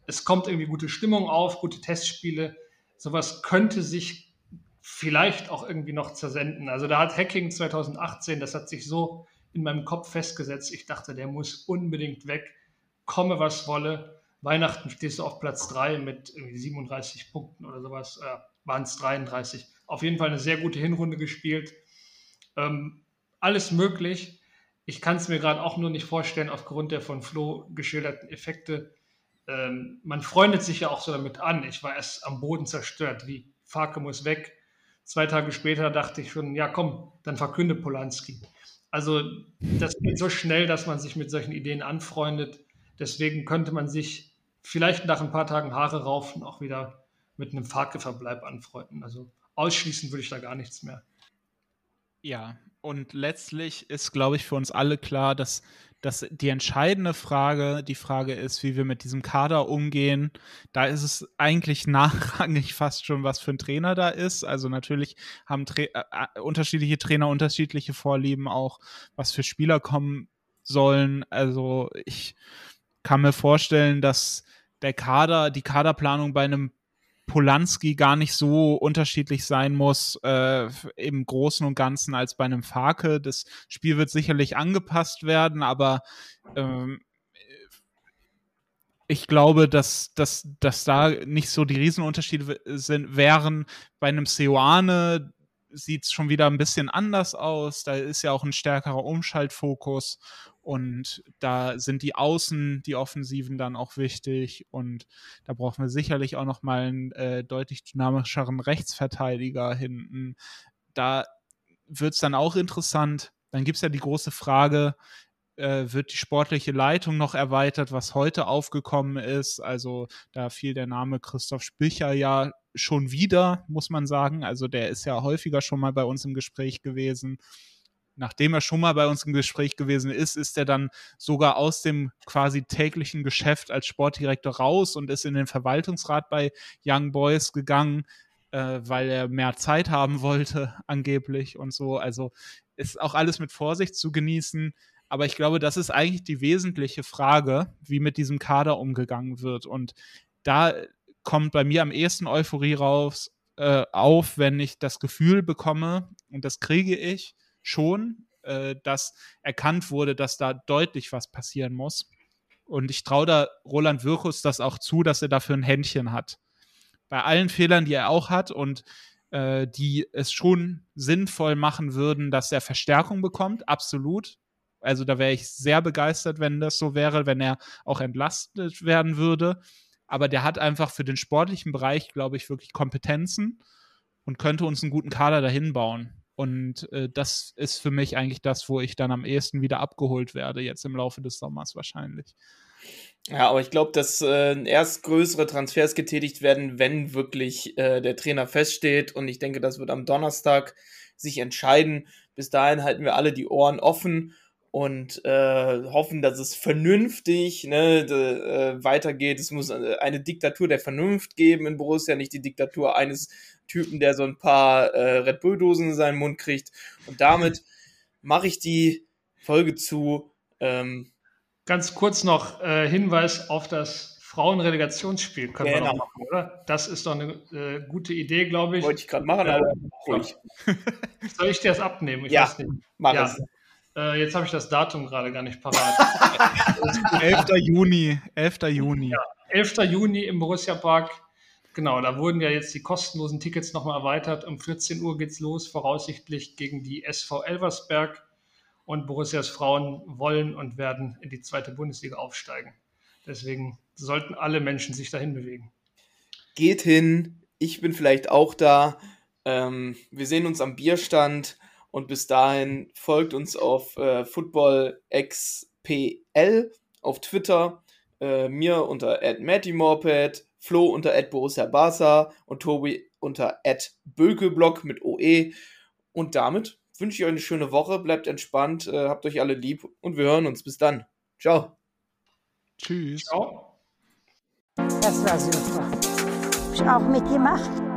Es kommt irgendwie gute Stimmung auf, gute Testspiele. Sowas könnte sich vielleicht auch irgendwie noch zersenden. Also da hat Hacking 2018, das hat sich so in meinem Kopf festgesetzt. Ich dachte, der muss unbedingt weg, komme was wolle. Weihnachten stehst du auf Platz 3 mit 37 Punkten oder sowas. Äh, Waren es 33. Auf jeden Fall eine sehr gute Hinrunde gespielt. Ähm, alles möglich. Ich kann es mir gerade auch nur nicht vorstellen, aufgrund der von Flo geschilderten Effekte. Ähm, man freundet sich ja auch so damit an. Ich war erst am Boden zerstört, wie Farke muss weg. Zwei Tage später dachte ich schon, ja komm, dann verkünde Polanski. Also das geht so schnell, dass man sich mit solchen Ideen anfreundet. Deswegen könnte man sich vielleicht nach ein paar Tagen Haare raufen auch wieder mit einem Fahrgeverbleib anfreunden. Also ausschließen würde ich da gar nichts mehr. Ja, und letztlich ist, glaube ich, für uns alle klar, dass, dass die entscheidende Frage die Frage ist, wie wir mit diesem Kader umgehen. Da ist es eigentlich nachrangig fast schon, was für ein Trainer da ist. Also natürlich haben Tra äh, äh, unterschiedliche Trainer unterschiedliche Vorlieben auch, was für Spieler kommen sollen. Also ich kann mir vorstellen, dass der Kader, die Kaderplanung bei einem Polanski gar nicht so unterschiedlich sein muss äh, im Großen und Ganzen als bei einem Farke. Das Spiel wird sicherlich angepasst werden, aber ähm, ich glaube, dass, dass, dass da nicht so die Riesenunterschiede sind, wären. Bei einem Seoane sieht es schon wieder ein bisschen anders aus. Da ist ja auch ein stärkerer Umschaltfokus. Und da sind die Außen, die Offensiven dann auch wichtig. Und da brauchen wir sicherlich auch nochmal einen äh, deutlich dynamischeren Rechtsverteidiger hinten. Da wird es dann auch interessant. Dann gibt es ja die große Frage, äh, wird die sportliche Leitung noch erweitert, was heute aufgekommen ist. Also da fiel der Name Christoph Spicher ja schon wieder, muss man sagen. Also der ist ja häufiger schon mal bei uns im Gespräch gewesen nachdem er schon mal bei uns im Gespräch gewesen ist, ist er dann sogar aus dem quasi täglichen Geschäft als Sportdirektor raus und ist in den Verwaltungsrat bei Young Boys gegangen, äh, weil er mehr Zeit haben wollte, angeblich und so. Also ist auch alles mit Vorsicht zu genießen. Aber ich glaube, das ist eigentlich die wesentliche Frage, wie mit diesem Kader umgegangen wird. Und da kommt bei mir am ehesten Euphorie raus, äh, auf, wenn ich das Gefühl bekomme, und das kriege ich, schon, äh, dass erkannt wurde, dass da deutlich was passieren muss. Und ich traue da Roland Wirkus das auch zu, dass er dafür ein Händchen hat. Bei allen Fehlern, die er auch hat und äh, die es schon sinnvoll machen würden, dass er Verstärkung bekommt, absolut. Also da wäre ich sehr begeistert, wenn das so wäre, wenn er auch entlastet werden würde. Aber der hat einfach für den sportlichen Bereich, glaube ich, wirklich Kompetenzen und könnte uns einen guten Kader dahin bauen. Und äh, das ist für mich eigentlich das, wo ich dann am ehesten wieder abgeholt werde, jetzt im Laufe des Sommers wahrscheinlich. Ja, aber ich glaube, dass äh, erst größere Transfers getätigt werden, wenn wirklich äh, der Trainer feststeht. Und ich denke, das wird am Donnerstag sich entscheiden. Bis dahin halten wir alle die Ohren offen und äh, hoffen, dass es vernünftig ne, de, äh, weitergeht. Es muss äh, eine Diktatur der Vernunft geben in Borussia, nicht die Diktatur eines Typen, der so ein paar äh, Red Bull-Dosen in seinen Mund kriegt. Und damit mache ich die Folge zu. Ähm, Ganz kurz noch äh, Hinweis auf das Frauenrelegationsspiel können genau. wir noch machen, oder? Das ist doch eine äh, gute Idee, glaube ich. Wollte ich gerade machen, aber ruhig. Soll ich dir das abnehmen? Ich ja, mach ja. es. Äh, jetzt habe ich das Datum gerade gar nicht parat. 11. Juni. 11. Juni. Ja, 11. Juni im Borussia Park. Genau, da wurden ja jetzt die kostenlosen Tickets nochmal erweitert. Um 14 Uhr geht es los, voraussichtlich gegen die SV Elversberg. Und Borussias Frauen wollen und werden in die zweite Bundesliga aufsteigen. Deswegen sollten alle Menschen sich dahin bewegen. Geht hin, ich bin vielleicht auch da. Ähm, wir sehen uns am Bierstand und bis dahin folgt uns auf äh, FootballXPL auf Twitter, äh, mir unter @mattymorped, Flo unter Borussia Barca und Tobi unter Bökelblock mit OE. Und damit wünsche ich euch eine schöne Woche, bleibt entspannt, äh, habt euch alle lieb und wir hören uns. Bis dann. Ciao. Tschüss. Ciao. Das war super. Hab ich auch mitgemacht.